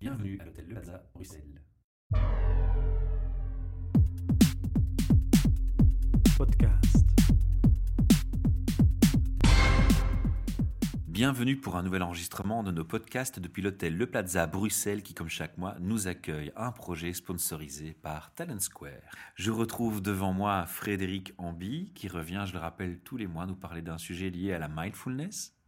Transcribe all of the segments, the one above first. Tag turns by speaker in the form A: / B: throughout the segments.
A: Bienvenue à l'hôtel Le Plaza, Bruxelles.
B: Podcast.
A: Bienvenue pour un nouvel enregistrement de nos podcasts depuis l'hôtel Le Plaza Bruxelles qui, comme chaque mois, nous accueille un projet sponsorisé par Talent Square. Je retrouve devant moi Frédéric Ambi qui revient, je le rappelle, tous les mois nous parler d'un sujet lié à la mindfulness.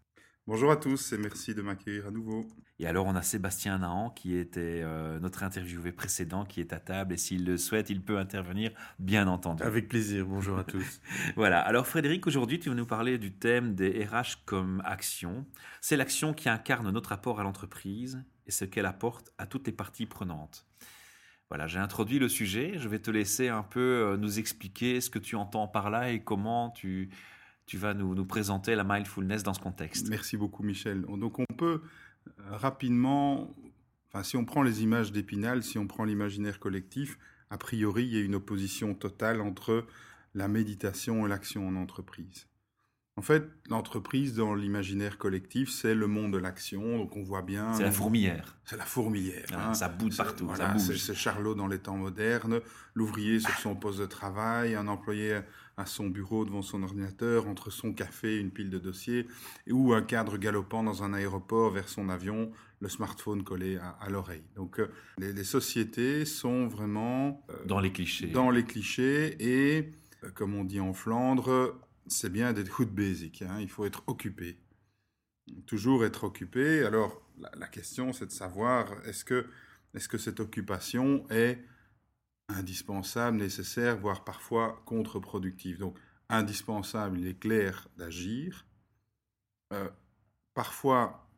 C: Bonjour à tous et merci de m'accueillir à nouveau.
A: Et alors on a Sébastien Nahan qui était euh, notre interviewé précédent qui est à table et s'il le souhaite, il peut intervenir bien entendu.
B: Avec plaisir, bonjour à tous.
A: voilà, alors Frédéric, aujourd'hui tu vas nous parler du thème des RH comme action. C'est l'action qui incarne notre rapport à l'entreprise et ce qu'elle apporte à toutes les parties prenantes. Voilà, j'ai introduit le sujet, je vais te laisser un peu euh, nous expliquer ce que tu entends par là et comment tu, tu vas nous, présenter la mindfulness dans ce contexte.
C: Merci beaucoup Michel. Donc on peut euh, rapidement, enfin, si on prend les images d'Épinal, si on prend l'imaginaire collectif, a priori, il y a une opposition totale entre la méditation et l'action en entreprise. En fait, l'entreprise dans l'imaginaire collectif, c'est le monde de l'action. Donc on voit bien.
A: C'est la fourmilière.
C: C'est la fourmilière.
A: Ah, hein. Ça bouge partout.
C: Voilà, c'est Charlot dans les temps modernes, l'ouvrier sur son poste de travail, un employé à son bureau devant son ordinateur, entre son café, une pile de dossiers, ou un cadre galopant dans un aéroport vers son avion, le smartphone collé à, l'oreille. Donc euh, les, sociétés sont vraiment
A: euh, dans les clichés.
C: Dans les clichés et, euh, comme on dit en Flandre, c'est bien d'être hood basic. Hein, il faut être occupé. Toujours être occupé. Alors, la, question, c'est de savoir est-ce que, est que cette occupation est indispensable, nécessaire, voire parfois contre-productive? Donc, indispensable, il est clair d'agir. Euh, parfois,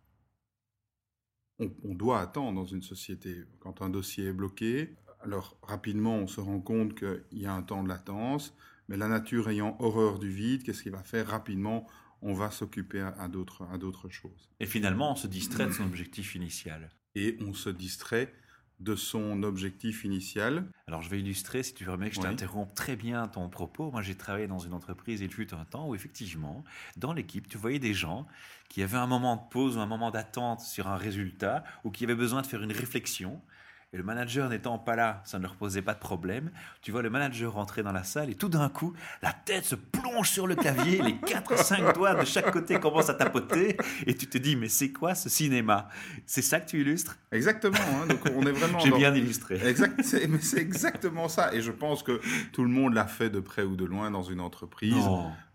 C: on, doit attendre dans une société. Quand un dossier est bloqué, alors rapidement, on se rend compte qu'il y a un temps de latence. Mais la nature ayant horreur du vide, qu'est-ce qu'il va faire rapidement? On va s'occuper à, d'autres choses.
A: Et finalement, on se distrait de son objectif initial.
C: Et on se distrait de son objectif initial.
A: Alors je vais illustrer, si tu permets que je t'interrompe très bien ton propos. Moi j'ai travaillé dans une entreprise, il fut un temps où effectivement, dans l'équipe, tu voyais des gens qui avaient un moment de pause ou un moment d'attente sur un résultat, ou qui avaient besoin de faire une réflexion, et le manager n'étant pas là, ça ne leur posait pas de problème. Tu vois le manager rentrer dans la salle et tout d'un coup, la tête se plonge sur le clavier, les 4-5 doigts de chaque côté commencent à tapoter et tu te dis, mais c'est quoi ce cinéma? C'est ça que tu illustres?
C: Exactement. Hein. donc on est vraiment.
A: J'ai bien illustré.
C: Exact, mais c'est exactement ça. Et je pense que tout le monde l'a fait de près ou de loin dans une entreprise.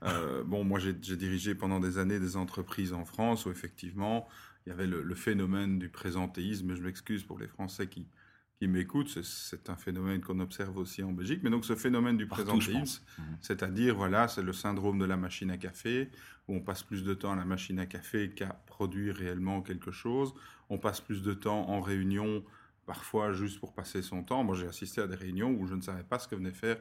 C: Euh, bon, moi j'ai dirigé pendant des années des entreprises en France où effectivement il y avait le, le phénomène du présentéisme. Je m'excuse pour les Français qui qui m'écoutent, c'est un phénomène qu'on observe aussi en Belgique. Mais donc ce phénomène du présentéisme, mhm. c'est-à-dire, voilà, c'est le syndrome de la machine à café, où on passe plus de temps à la machine à café qu'à produire réellement quelque chose. On passe plus de temps en réunion, parfois juste pour passer son temps. Moi, j'ai assisté à des réunions où je ne savais pas ce que venaient faire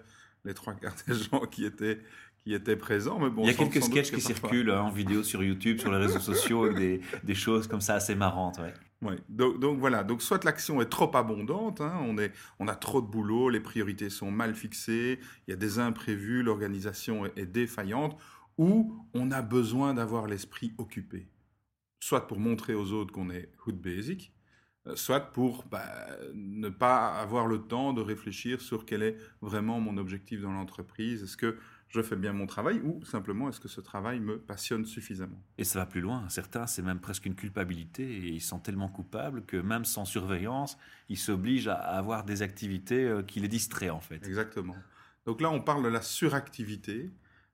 C: les trois quarts des gens qui étaient qui étaient présents. Mais bon,
A: Il y a quelques sketchs qui circulent hein, en vidéo sur YouTube, sur les réseaux sociaux, avec des, des, choses comme ça assez marrantes. Ouais.
C: Oui, donc, donc, voilà, donc soit l'action est trop abondante, hein, on, est, on a trop de boulot, les priorités sont mal fixées, il y a des imprévus, l'organisation est, défaillante, ou on a besoin d'avoir l'esprit occupé. Soit pour montrer aux autres qu'on est hood basic, soit pour bah, ne pas avoir le temps de réfléchir sur quel est vraiment mon objectif dans l'entreprise. Est-ce que je fais bien mon travail ou simplement est-ce que ce travail me passionne suffisamment
A: Et ça va plus loin. Certains, c'est même presque une culpabilité et ils sont tellement coupables que même sans surveillance, ils s'obligent à avoir des activités euh, qui les distraient en fait.
C: Exactement. Donc là, on parle de la suractivité.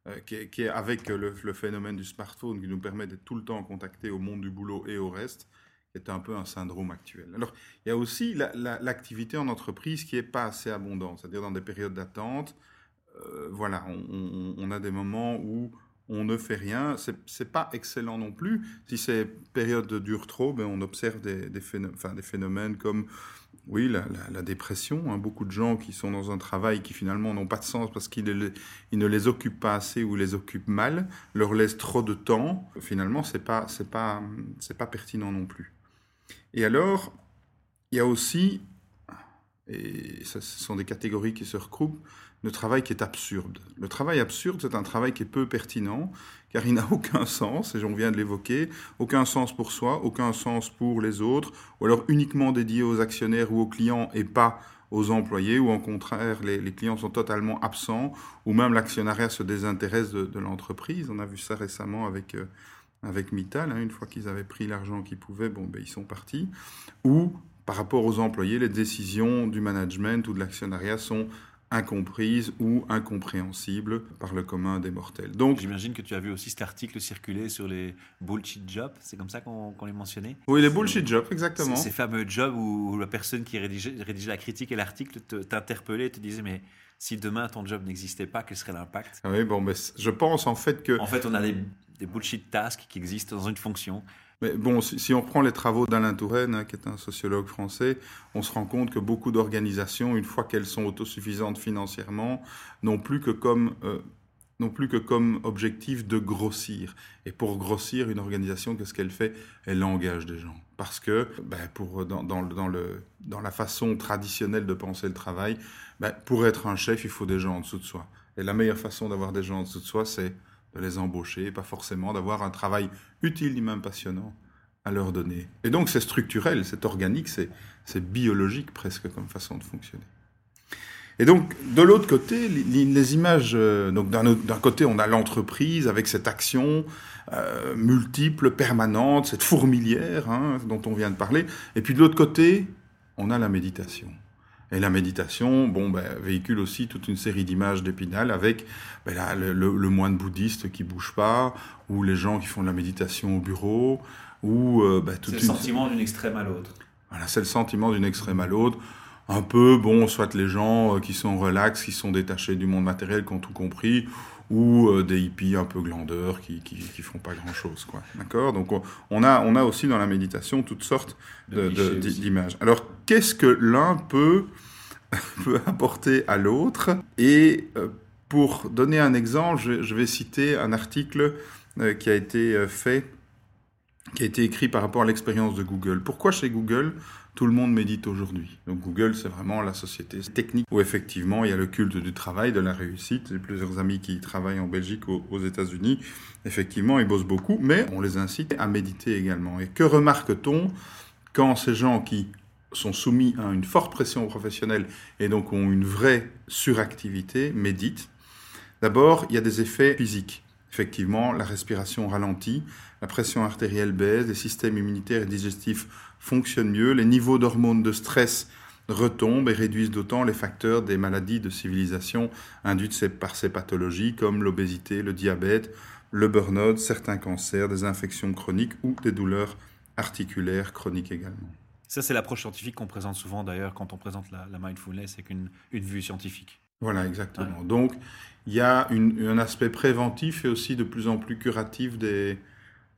C: Euh, qui, est, avec le, phénomène du smartphone qui nous permet d'être tout le temps en contact au monde du boulot et au reste, est un peu un syndrome actuel. Alors, il y a aussi l'activité en entreprise qui n'est pas assez abondante, c'est-à-dire dans des périodes d'attente, euh, voilà, on, a des moments où on ne fait rien. C'est pas excellent non plus. Si ces périodes durent trop, ben on observe des, phénomènes, comme oui, la, dépression. Hein. Beaucoup de gens qui sont dans un travail qui finalement n'ont pas de sens parce qu'ils ne les occupent pas assez ou les occupent mal, leur laissent trop de temps. Finalement, c'est pas pas pas pertinent non plus. Et alors, il y a aussi et ce sont des catégories qui se recoupent, le travail qui est absurde. Le travail absurde, c'est un travail qui est peu pertinent, car il n'a aucun sens, et on vient de l'évoquer, aucun sens pour soi, aucun sens pour les autres, ou alors uniquement dédié aux actionnaires ou aux clients et pas aux employés, ou au contraire, les, clients sont totalement absents, ou même l'actionnariat se désintéresse de, l'entreprise. On a vu ça récemment avec, euh, avec Mittal, hein, une fois qu'ils avaient pris l'argent qu'ils pouvaient, bon, ben, ils sont partis. Ou par rapport aux employés, les décisions du management ou de l'actionnariat sont incomprises ou incompréhensibles par le commun des mortels.
A: Donc, j'imagine que tu as vu aussi cet article circuler sur les bullshit jobs, c'est comme ça qu'on les mentionnait?
C: Oui, les bullshit jobs, exactement.
A: Ces fameux jobs où, la personne qui rédigeait, la critique et l'article t'interpellait et te disait mais si demain ton job n'existait pas, quel serait l'impact?
C: Ah Oui, bon, mais je pense en fait que...
A: En fait, on a des, des bullshit tasks qui existent dans une fonction
C: mais bon, si, on reprend les travaux d'Alain Touraine, hein, qui est un sociologue français, on se rend compte que beaucoup d'organisations, une fois qu'elles sont autosuffisantes financièrement, n'ont plus que comme euh, plus que comme objectif de grossir. Et pour grossir une organisation, qu'est-ce qu'elle fait? Elle engage des gens. Parce que ben, pour, dans, dans, dans, le, dans la façon traditionnelle de penser le travail, ben, pour être un chef, il faut des gens en dessous de soi. Et la meilleure façon d'avoir des gens en dessous de soi, c'est de les embaucher, pas forcément d'avoir un travail utile ni même passionnant à leur donner. Et donc c'est structurel, c'est organique, c'est biologique presque comme façon de fonctionner. Et donc, de l'autre côté, les, images, euh, donc d'un côté, on a l'entreprise avec cette action euh, multiple, permanente, cette fourmilière hein, dont on vient de parler. Et puis de l'autre côté, on a la méditation. Et la méditation, bon, ben, véhicule aussi toute une série d'images d'épinal avec ben, le, le, moine bouddhiste qui bouge pas, ou les gens qui font de la méditation au bureau, ou
A: euh, ben, tout. C'est le sentiment d'une extrême à l'autre.
C: Voilà, c'est le sentiment d'une extrême à l'autre. Un peu, bon, soit les gens euh, qui sont relax, qui sont détachés du monde matériel, qui ont tout compris, ou euh, des hippies un peu glandeurs qui, qui, qui font pas grand chose, quoi. D'accord? Donc, on a, on a aussi dans la méditation toutes sortes d'images. Alors, qu'est-ce que l'un peut, peut apporter à l'autre? Et euh, pour donner un exemple, je, vais citer un article euh, qui a été fait, qui a été écrit par rapport à l'expérience de Google. Pourquoi chez Google tout le monde médite aujourd'hui? Donc Google, c'est vraiment la société technique où effectivement il y a le culte du travail, de la réussite. J'ai plusieurs amis qui travaillent en Belgique, aux, aux États-Unis. Effectivement, ils bossent beaucoup, mais on les incite à méditer également. Et que remarque-t-on quand ces gens qui sont soumis à une forte pression professionnelle et donc ont une vraie suractivité méditent? D'abord, il y a des effets physiques. Effectivement, la respiration ralentit, la pression artérielle baisse, les systèmes immunitaires et digestifs fonctionnent mieux, les niveaux d'hormones de stress retombent et réduisent d'autant les facteurs des maladies de civilisation induites par ces pathologies comme l'obésité, le diabète, le burn-out, certains cancers, des infections chroniques ou des douleurs articulaires chroniques également.
A: Ça, c'est l'approche scientifique qu'on présente souvent d'ailleurs quand on présente la, mindfulness avec une, une, vue scientifique.
C: Voilà, exactement. Donc, il y a un aspect préventif et aussi de plus en plus curatif des,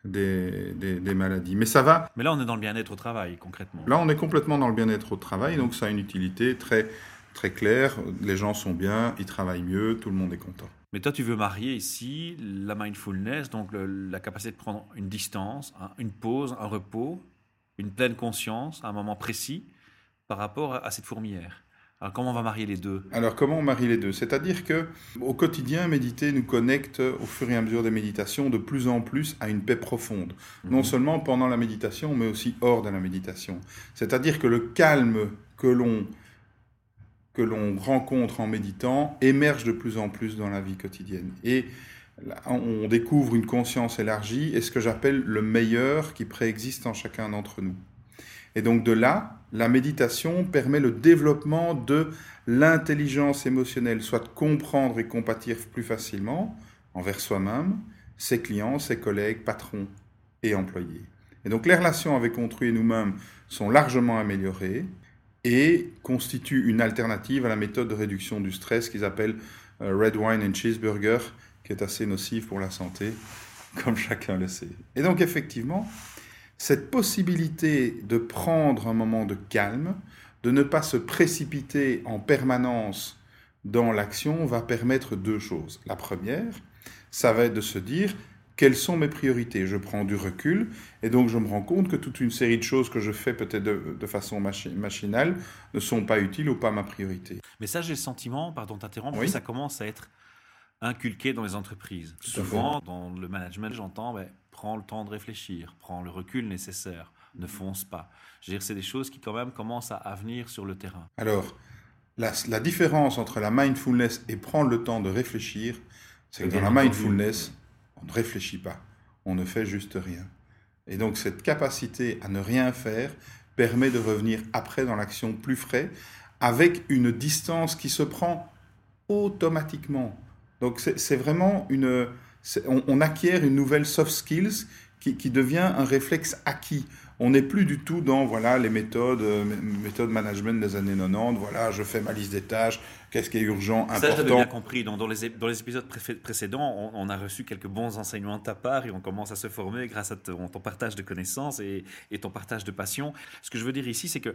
C: des, des, maladies. Mais ça va.
A: Mais là, on est dans le bien-être au travail, concrètement.
C: Là, on est complètement dans le bien-être au travail, donc ça a une utilité très, très claire. Les gens sont bien, ils travaillent mieux, tout le monde est content.
A: Mais toi, tu veux marier ici la mindfulness, donc la capacité de prendre une distance, une pause, un repos, une pleine conscience à un moment précis par rapport à cette fourmilière. Alors comment on va marier les deux?
C: Alors comment on marie les deux? C'est-à-dire que au quotidien, méditer nous connecte au fur et à mesure des méditations de plus en plus à une paix profonde. Non mhm. seulement pendant la méditation, mais aussi hors de la méditation. C'est-à-dire que le calme que l'on que l'on rencontre en méditant émerge de plus en plus dans la vie quotidienne. Et on découvre une conscience élargie et ce que j'appelle le meilleur qui préexiste en chacun d'entre nous. Et donc de là, la méditation permet le développement de l'intelligence émotionnelle, soit de comprendre et compatir plus facilement envers soi-même, ses clients, ses collègues, patrons et employés. Et donc les relations avec autrui et nous-mêmes sont largement améliorées et constituent une alternative à la méthode de réduction du stress qu'ils appellent euh, Red Wine and Cheeseburger, qui est assez nocive pour la santé, comme chacun le sait. Et donc effectivement, cette possibilité de prendre un moment de calme, de ne pas se précipiter en permanence dans l'action va permettre deux choses. La première, ça va être de se dire quelles sont mes priorités? Je prends du recul et donc je me rends compte que toute une série de choses que je fais peut-être de, façon machinale ne sont pas utiles ou pas ma priorité.
A: Mais ça, j'ai le sentiment, pardon t'interrompre, que ça commence à être inculqué dans les entreprises. Souvent, dans le management, j'entends, ben, prends le temps de réfléchir, prends le recul nécessaire, ne fonce pas. Je veux dire, c'est des choses qui quand même commencent à, venir sur le terrain.
C: Alors, la, la, différence entre la mindfulness et prendre le temps de réfléchir, c'est que dans la mindfulness, on ne réfléchit pas, on ne fait juste rien. Et donc cette capacité à ne rien faire permet de revenir après dans l'action plus frais, avec une distance qui se prend automatiquement. Donc c'est vraiment une... On, acquiert une nouvelle soft skills qui, qui devient un réflexe acquis. On n'est plus du tout dans voilà les méthodes, euh, méthodes management des années 90. Voilà, je fais ma liste des tâches, qu'est-ce qui est urgent, important. Ça,
A: j'avais bien compris. Dans, dans, les, dans les épisodes précédents, on, a reçu quelques bons enseignements de ta part et on commence à se former grâce à ton, partage de connaissances et, et ton partage de passion. Ce que je veux dire ici, c'est que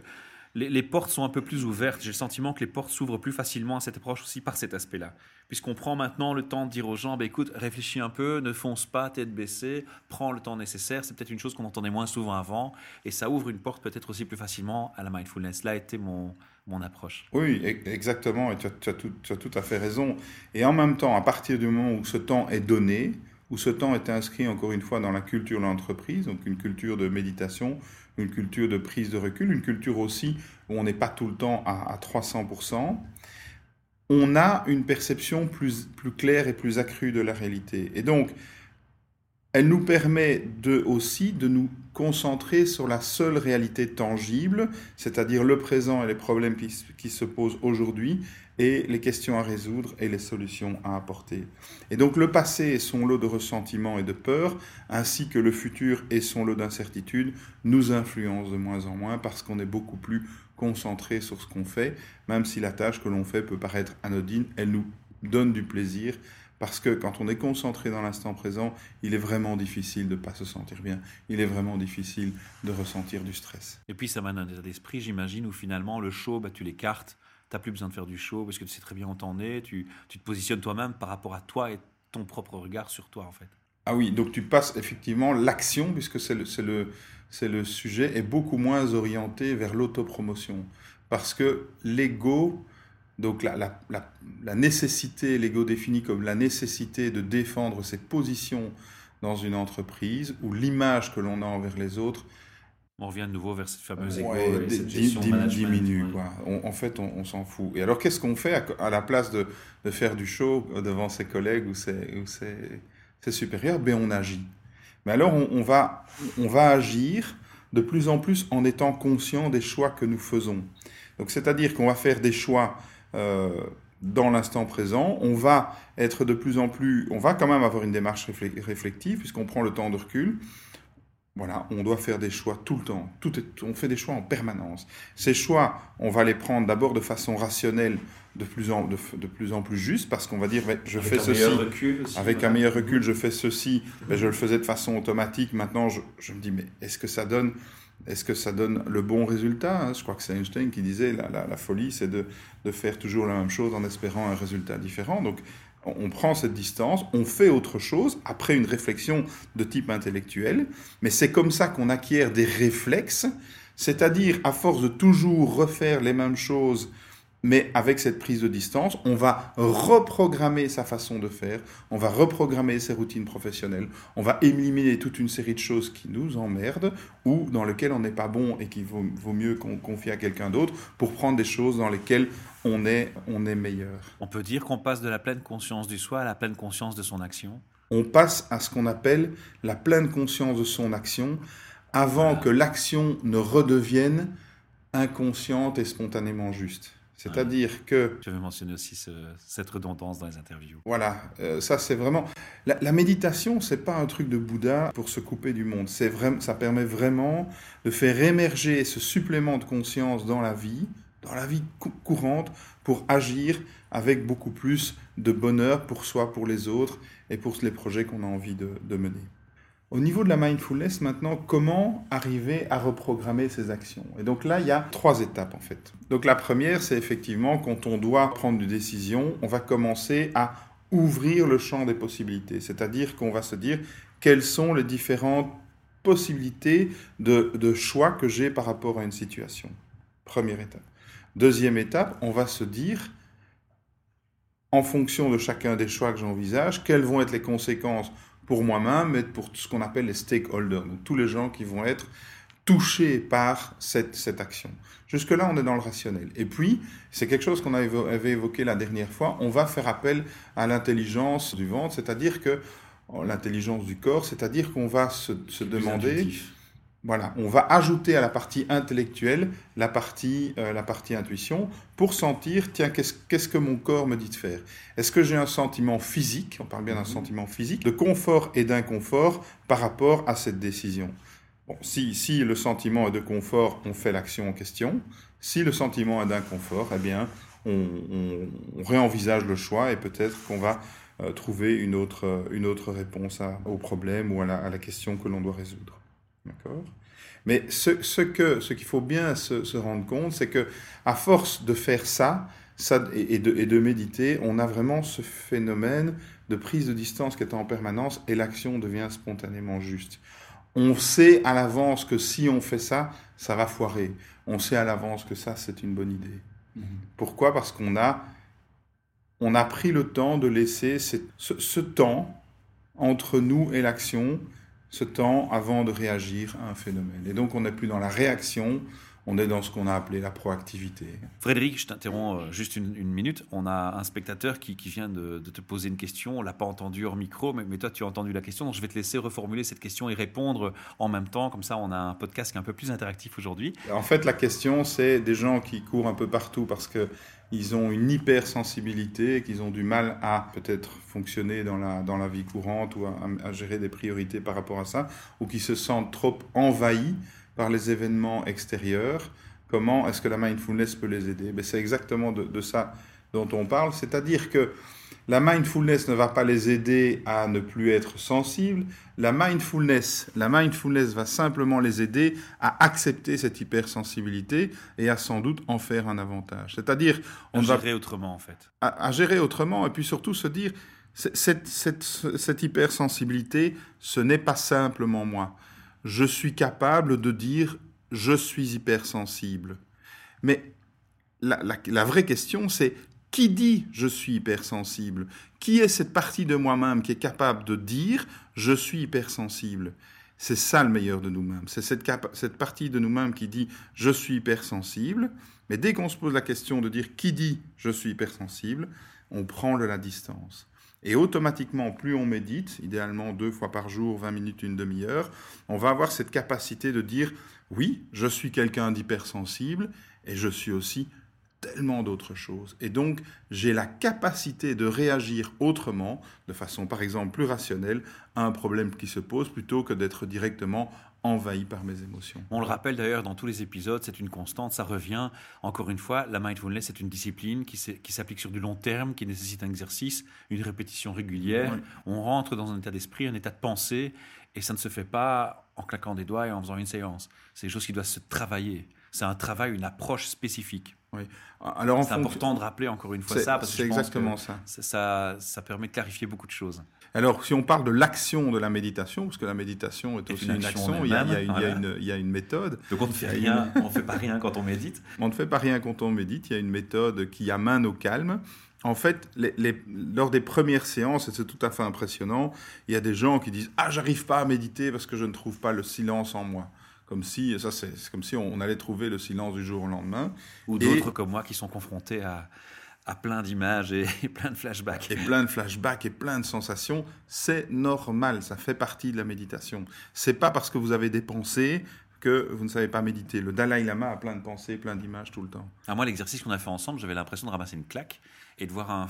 A: les, portes sont un peu plus ouvertes. J'ai le sentiment que les portes s'ouvrent plus facilement à cette approche aussi par cet aspect-là. Puisqu'on prend maintenant le temps de dire aux gens, bah, écoute, réfléchis un peu, ne fonce pas, tête baissée, prends le temps nécessaire. C'est peut-être une chose qu'on entendait moins souvent avant. Et ça ouvre une porte peut-être aussi plus facilement à la mindfulness. Là a été mon, mon approche.
C: Oui, e-, exactement. Et tu as tout à fait raison. Et en même temps, à partir du moment où ce temps est donné, où ce temps est inscrit encore une fois dans la culture de l'entreprise, donc une culture de méditation, une culture de prise de recul, une culture aussi où on n'est pas tout le temps à, 300%, on a une perception plus, plus claire et plus accrue de la réalité. Et donc, elle nous permet de, aussi de nous concentrer sur la seule réalité tangible, c'est-à-dire le présent et les problèmes qui, se posent aujourd'hui, et les questions à résoudre et les solutions à apporter. Et donc le passé et son lot de ressentiments et de peur, ainsi que le futur et son lot d'incertitudes, nous influencent de moins en moins parce qu'on est beaucoup plus concentré sur ce qu'on fait, même si la tâche que l'on fait peut paraître anodine, elle nous donne du plaisir parce que quand on est concentré dans l'instant présent, il est vraiment difficile de ne pas se sentir bien. Il est vraiment difficile de ressentir du stress.
A: Et puis ça mène un état d'esprit, j'imagine, où finalement le show, bah, tu l'écartes. Tu n'as plus besoin de faire du show parce que tu sais très bien où t'en es. Tu, tu te positionnes toi-même par rapport à toi et ton propre regard sur toi, en fait.
C: Ah oui, donc tu passes effectivement l'action, puisque c'est le, le, le sujet, est beaucoup moins orienté vers l'autopromotion. Parce que l'ego donc la, la, la, nécessité, l'ego défini comme la nécessité de défendre ses positions dans une entreprise ou l'image que l'on a envers les autres.
A: On revient de nouveau vers cette fameuse ego
C: diminue. en fait, on, s'en fout. Et alors, qu'est-ce qu'on fait à, la place de, de, faire du show devant ses collègues ou ses, ses, supérieurs? Ben, on agit. Mais alors, on, on, va, on va agir de plus en plus en étant conscient des choix que nous faisons. Donc, c'est-à-dire qu'on va faire des choix dans l'instant présent. On va être de plus en plus, on va quand même avoir une démarche réflective puisqu'on prend le temps de recul. Voilà, on doit faire des choix tout le temps. Tout est, on fait des choix en permanence. Ces choix, on va les prendre d'abord de façon rationnelle, de plus en, de, plus, en plus juste, parce qu'on va dire, je fais ceci. avec un meilleur recul, je fais ceci. Mais je le faisais de façon automatique. Maintenant, je, je me dis, mais est-ce que ça donne est-ce que ça donne le bon résultat hein? Je crois que c'est Einstein qui disait la, folie, c'est de, faire toujours la même chose en espérant un résultat différent. Donc, on prend cette distance, on fait autre chose après une réflexion de type intellectuel, mais c'est comme ça qu'on acquiert des réflexes, c'est-à-dire à force de toujours refaire les mêmes choses mais avec cette prise de distance, on va reprogrammer sa façon de faire, on va reprogrammer ses routines professionnelles, on va éliminer toute une série de choses qui nous emmerdent ou dans lesquelles on n'est pas bon et qu'il vaut, mieux qu'on confie à quelqu'un d'autre pour prendre des choses dans lesquelles on est, on est meilleur.
A: On peut dire qu'on passe de la pleine conscience du soi à la pleine conscience de son action?
C: On passe à ce qu'on appelle la pleine conscience de son action avant que l'action ne redevienne inconsciente et spontanément juste. C'est-à-dire que...
A: Je vais mentionner aussi cette redondance dans les interviews.
C: Voilà, euh, ça c'est vraiment... La, la méditation, c'est pas un truc de Bouddha pour se couper du monde. C'est vraiment, ça permet vraiment de faire émerger ce supplément de conscience dans la vie, dans la vie courante, pour agir avec beaucoup plus de bonheur pour soi, pour les autres et pour les projets qu'on a envie de mener. Au niveau de la mindfulness, maintenant, comment arriver à reprogrammer ses actions? Et donc là, il y a trois étapes en fait. Donc la première, c'est effectivement quand on doit prendre une décision, on va commencer à ouvrir le champ des possibilités. C'est-à-dire qu'on va se dire quelles sont les différentes possibilités de, de choix que j'ai par rapport à une situation? Première étape. Deuxième étape, on va se dire, en fonction de chacun des choix que j'envisage, quelles vont être les conséquences pour moi-même et pour ce qu'on appelle les stakeholders, donc tous les gens qui vont être touchés par cette, cette action. Jusque-là, on est dans le rationnel. Et puis, c'est quelque chose qu'on avait évoqué la dernière fois, on va faire appel à l'intelligence du ventre, c'est-à-dire que l'intelligence du corps, c'est-à-dire qu'on va se, se demander... Voilà, on va ajouter à la partie intellectuelle la partie, euh, la partie intuition pour sentir, tiens, qu'est-ce que mon corps me dit de faire? Est-ce que j'ai un sentiment physique, on parle bien d'un mhm. sentiment physique, de confort et d'inconfort par rapport à cette décision? Bon, si, si le sentiment est de confort, on fait l'action en question. Si le sentiment est d'inconfort, eh bien, on, réenvisage le choix et peut-être qu'on va euh, trouver une autre, une autre réponse au problème ou à la, à la question que l'on doit résoudre. D'accord Mais ce, ce qu'il ce faut bien se, se rendre compte, c'est que à force de faire ça, ça et, de, et, de, méditer, on a vraiment ce phénomène de prise de distance qui est en permanence et l'action devient spontanément juste. On sait à l'avance que si on fait ça, ça va foirer. On sait à l'avance que ça, c'est une bonne idée. Mm-hmm. Pourquoi? Parce qu'on a, on a pris le temps de laisser ce, ce temps entre nous et l'action ce temps avant de réagir à un phénomène. Et donc on n'est plus dans la réaction, on est dans ce qu'on a appelé la proactivité.
A: Frédéric, je t'interromps euh, juste une, minute. On a un spectateur qui, vient de, te poser une question. On l'a pas entendu hors micro, mais, mais, toi, tu as entendu la question. Donc, je vais te laisser reformuler cette question et répondre en même temps. Comme ça, on a un podcast qui est un peu plus interactif aujourd'hui.
C: En fait, la question, c'est des gens qui courent un peu partout parce que ils ont une hypersensibilité et qu'ils ont du mal à peut-être fonctionner dans la, dans la vie courante ou à, gérer des priorités par rapport à ça, ou qui se sentent trop envahis par les événements extérieurs. Comment est-ce que la mindfulness peut les aider? Ben, C'est exactement de, de, ça dont on parle, c'est-à-dire que la mindfulness ne va pas les aider à ne plus être sensibles. La mindfulness, la mindfulness va simplement les aider à accepter cette hypersensibilité et à sans doute en faire un avantage. C'est-à-dire,
A: on à gérer autrement en fait.
C: À, gérer autrement et puis surtout se dire cette, cette, cette hypersensibilité, ce n'est pas simplement moi. Je suis capable de dire je suis hypersensible. Mais la, vraie question, c'est qui dit je suis hypersensible? Qui est cette partie de moi-même qui est capable de dire je suis hypersensible? C'est ça le meilleur de nous-mêmes. C'est cette, cette, partie de nous-mêmes qui dit je suis hypersensible. Mais dès qu'on se pose la question de dire qui dit je suis hypersensible, on prend de la distance. Et automatiquement, plus on médite, idéalement deux fois par jour, 20 minutes, une demi-heure, on va avoir cette capacité de dire oui, je suis quelqu'un d'hypersensible et je suis aussi tellement d'autres choses. Et donc, j'ai la capacité de réagir autrement, de façon par exemple plus rationnelle, à un problème qui se pose, plutôt que d'être directement envahi par mes émotions.
A: On le rappelle d'ailleurs dans tous les épisodes, c'est une constante, ça revient. Encore une fois, la mindfulness, c'est une discipline qui s'applique sur du long terme, qui nécessite un exercice, une répétition régulière. On rentre dans un état d'esprit, un état de pensée, et ça ne se fait pas en claquant des doigts et en faisant une séance. C'est des choses qui doivent se travailler. C'est un travail, une approche spécifique.
C: Oui.
A: Alors, c'est important de rappeler encore une fois ça, parce que
C: c'est exactement ça.
A: ça. ça. permet de clarifier beaucoup de choses.
C: Alors, si on parle de l'action de la méditation, parce que la méditation est aussi une, action, il y, a, une, méthode.
A: Donc on ne fait rien, on fait pas rien quand on médite.
C: On ne fait pas rien quand on médite. Il y a une méthode qui amène au calme. En fait, les, lors des premières séances, et c'est tout à fait impressionnant, il y a des gens qui disent Ah, j'arrive pas à méditer parce que je ne trouve pas le silence en moi comme si ça c'est comme si on allait trouver le silence du jour au lendemain.
A: Ou d'autres comme moi qui sont confrontés à, à plein d'images et, plein de flashbacks.
C: Et plein de flashbacks et plein de sensations, c'est normal, ça fait partie de la méditation. C'est pas parce que vous avez des pensées que vous ne savez pas méditer. Le Dalai Lama a plein de pensées, plein d'images tout le temps.
A: À moi, l'exercice qu'on a fait ensemble, j'avais l'impression de ramasser une claque et de voir un.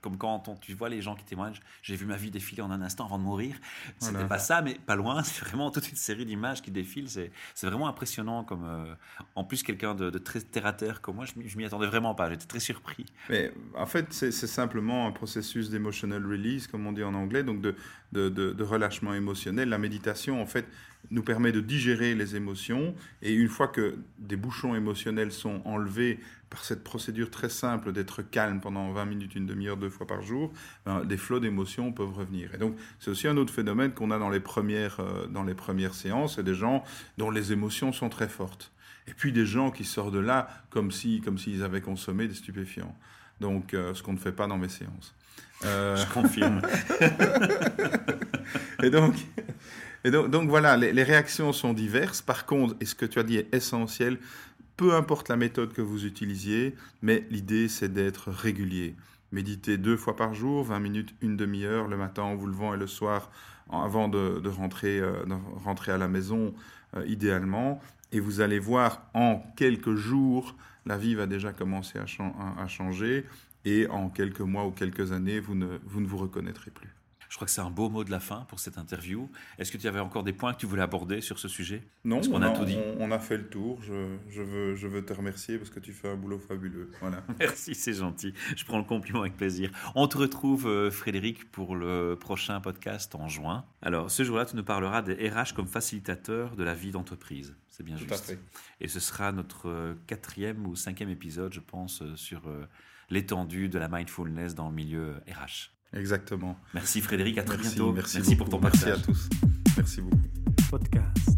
A: Comme quand on, tu vois les gens qui témoignent, j'ai vu ma vie défiler en un instant avant de mourir. C'était pas ça, mais pas loin. C'est vraiment toute une série d'images qui défilent. C'est vraiment impressionnant. Comme, euh, en plus, quelqu'un de, très terre à terre comme moi, je m'y attendais vraiment pas. J'étais très surpris.
C: Mais en fait, c'est simplement un processus d'emotional release, comme on dit en anglais, donc de, de, de relâchement émotionnel. La méditation, en fait, nous permet de digérer les émotions et une fois que des bouchons émotionnels sont enlevés par cette procédure très simple d'être calme pendant 20 minutes, une demi-heure, deux fois par jour, ben, des flots d'émotions peuvent revenir. Et donc, c'est aussi un autre phénomène qu'on a dans les, premières, euh, dans les premières séances, c'est des gens dont les émotions sont très fortes. Et puis des gens qui sortent de là comme s'ils si, comme s'ils avaient consommé des stupéfiants. Donc, euh, ce qu'on ne fait pas dans mes séances.
A: Euh... Je confirme.
C: et donc, et donc, voilà, les, réactions sont diverses. Par contre, et ce que tu as dit est essentiel, peu importe la méthode que vous utilisiez, mais l'idée c'est d'être régulier. Méditez deux fois par jour, 20 minutes, une demi-heure, le matin en vous levant et le soir avant de, de rentrer, euh, de rentrer à la maison, euh, idéalement. Et vous allez voir en quelques jours, la vie va déjà commencer à, à changer. Et en quelques mois ou quelques années, vous ne vous, ne vous reconnaîtrez plus.
A: Je crois que c'est un beau mot de la fin pour cette interview. Est-ce que tu avais encore des points que tu voulais aborder sur ce sujet?
C: Non, on, a, tout dit. On, a fait le tour. Je, je, veux, je veux te remercier parce que tu fais un boulot fabuleux. Voilà.
A: Merci, c'est gentil. Je prends le compliment avec plaisir. On te retrouve, euh, Frédéric, pour le prochain podcast en juin. Alors, ce jour-là, tu nous parleras des RH comme facilitateurs de la vie d'entreprise. C'est bien
C: tout
A: juste.
C: À fait.
A: Et ce sera notre euh, quatrième ou cinquième épisode, je pense, euh, sur l'étendue de la mindfulness dans le milieu RH.
C: Exactement.
A: Merci Frédéric, à très
C: merci,
A: bientôt.
C: Merci,
A: merci pour ton partage.
C: Merci à tous. Merci beaucoup.
B: Podcast.